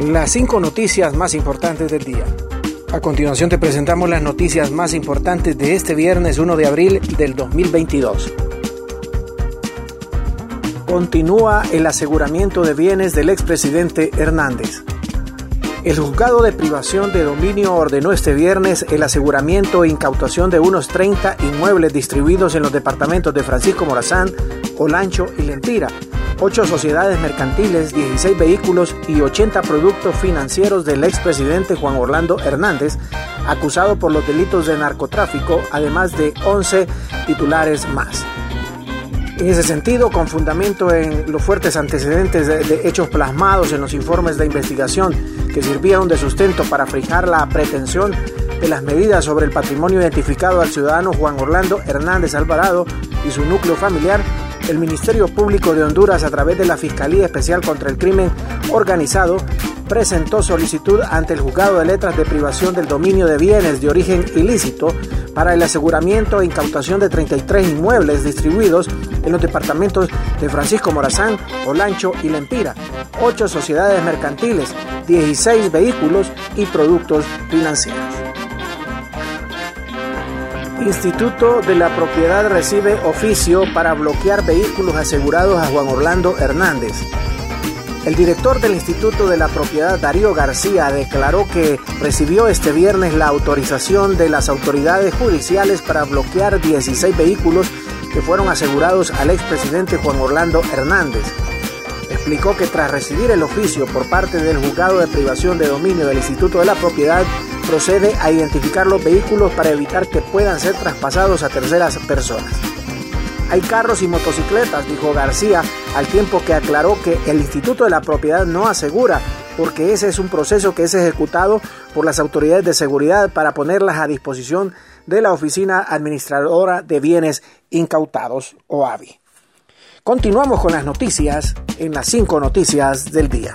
Las cinco noticias más importantes del día. A continuación te presentamos las noticias más importantes de este viernes 1 de abril del 2022. Continúa el aseguramiento de bienes del expresidente Hernández. El juzgado de privación de dominio ordenó este viernes el aseguramiento e incautación de unos 30 inmuebles distribuidos en los departamentos de Francisco Morazán, Olancho y Lentira, ocho sociedades mercantiles, 16 vehículos y 80 productos financieros del expresidente Juan Orlando Hernández, acusado por los delitos de narcotráfico, además de 11 titulares más. En ese sentido, con fundamento en los fuertes antecedentes de, hechos plasmados en los informes de investigación que sirvieron de sustento para fijar la pretensión de las medidas sobre el patrimonio identificado al ciudadano Juan Orlando Hernández Alvarado y su núcleo familiar, el Ministerio Público de Honduras, a través de la Fiscalía Especial contra el Crimen Organizado, presentó solicitud ante el Juzgado de Letras de Privación del Dominio de Bienes de Origen Ilícito para el aseguramiento e incautación de 33 inmuebles distribuidos en los departamentos de Francisco Morazán, Olancho y Lempira, 8 sociedades mercantiles, 16 vehículos y productos financieros. Instituto de la Propiedad recibe oficio para bloquear vehículos asegurados a Juan Orlando Hernández. El director del Instituto de la Propiedad, Darío García, declaró que recibió este viernes la autorización de las autoridades judiciales para bloquear 16 vehículos que fueron asegurados al expresidente Juan Orlando Hernández. Explicó que tras recibir el oficio por parte del juzgado de privación de dominio del Instituto de la Propiedad, procede a identificar los vehículos para evitar que puedan ser traspasados a terceras personas. Hay carros y motocicletas, dijo García, al tiempo que aclaró que el Instituto de la Propiedad no asegura, porque ese es un proceso que es ejecutado por las autoridades de seguridad para ponerlas a disposición de la Oficina Administradora de Bienes Incautados, o AVI. Continuamos con las noticias en las cinco noticias del día.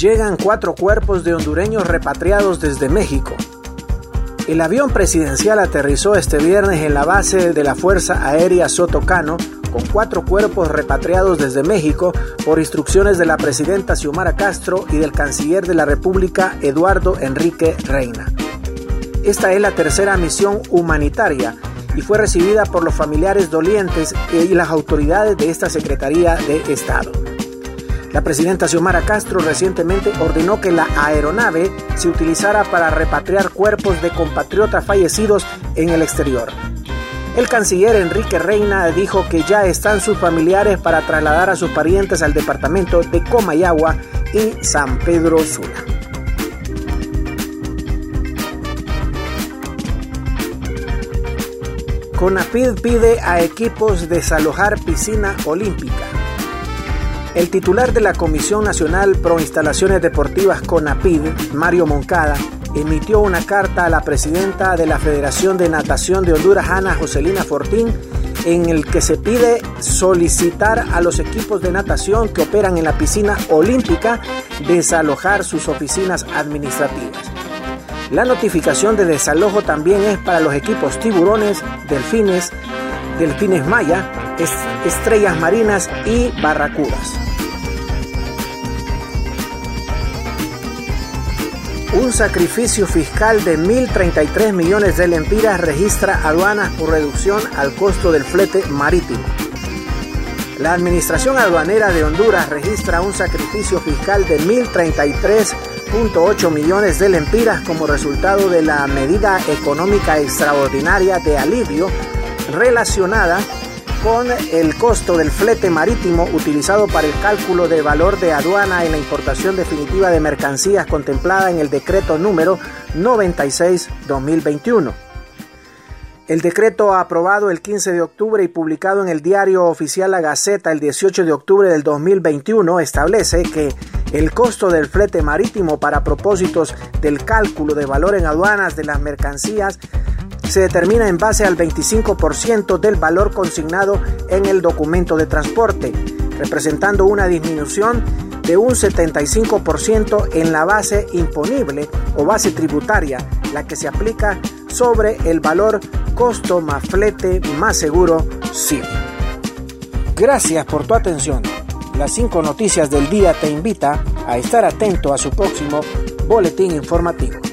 Llegan cuatro cuerpos de hondureños repatriados desde México. El avión presidencial aterrizó este viernes en la base de la Fuerza Aérea Sotocano con cuatro cuerpos repatriados desde México por instrucciones de la presidenta Xiomara Castro y del canciller de la República Eduardo Enrique Reina. Esta es la tercera misión humanitaria y fue recibida por los familiares dolientes y las autoridades de esta Secretaría de Estado. La presidenta Xiomara Castro recientemente ordenó que la aeronave se utilizara para repatriar cuerpos de compatriotas fallecidos en el exterior. El canciller Enrique Reina dijo que ya están sus familiares para trasladar a sus parientes al departamento de Comayagua y San Pedro Sula. CONAPID pide a equipos desalojar piscina olímpica. El titular de la Comisión Nacional Pro Instalaciones Deportivas CONAPID, Mario Moncada, emitió una carta a la presidenta de la Federación de Natación de Honduras, Ana Joselina Fortín, en el que se pide solicitar a los equipos de natación que operan en la piscina olímpica desalojar sus oficinas administrativas. La notificación de desalojo también es para los equipos tiburones, delfines, delfines maya, estrellas marinas y barracudas. Un sacrificio fiscal de 1.033 millones de lempiras registra aduanas por reducción al costo del flete marítimo. La Administración Aduanera de Honduras registra un sacrificio fiscal de 1.033.8 millones de lempiras como resultado de la medida económica extraordinaria de alivio relacionada con el costo del flete marítimo utilizado para el cálculo de valor de aduana en la importación definitiva de mercancías contemplada en el decreto número 96-2021. El decreto aprobado el 15 de octubre y publicado en el diario oficial La Gaceta el 18 de octubre del 2021 establece que el costo del flete marítimo para propósitos del cálculo de valor en aduanas de las mercancías se determina en base al 25% del valor consignado en el documento de transporte, representando una disminución de un 75% en la base imponible o base tributaria, la que se aplica sobre el valor costo más flete más seguro sí. Gracias por tu atención. Las cinco noticias del día te invita a estar atento a su próximo boletín informativo.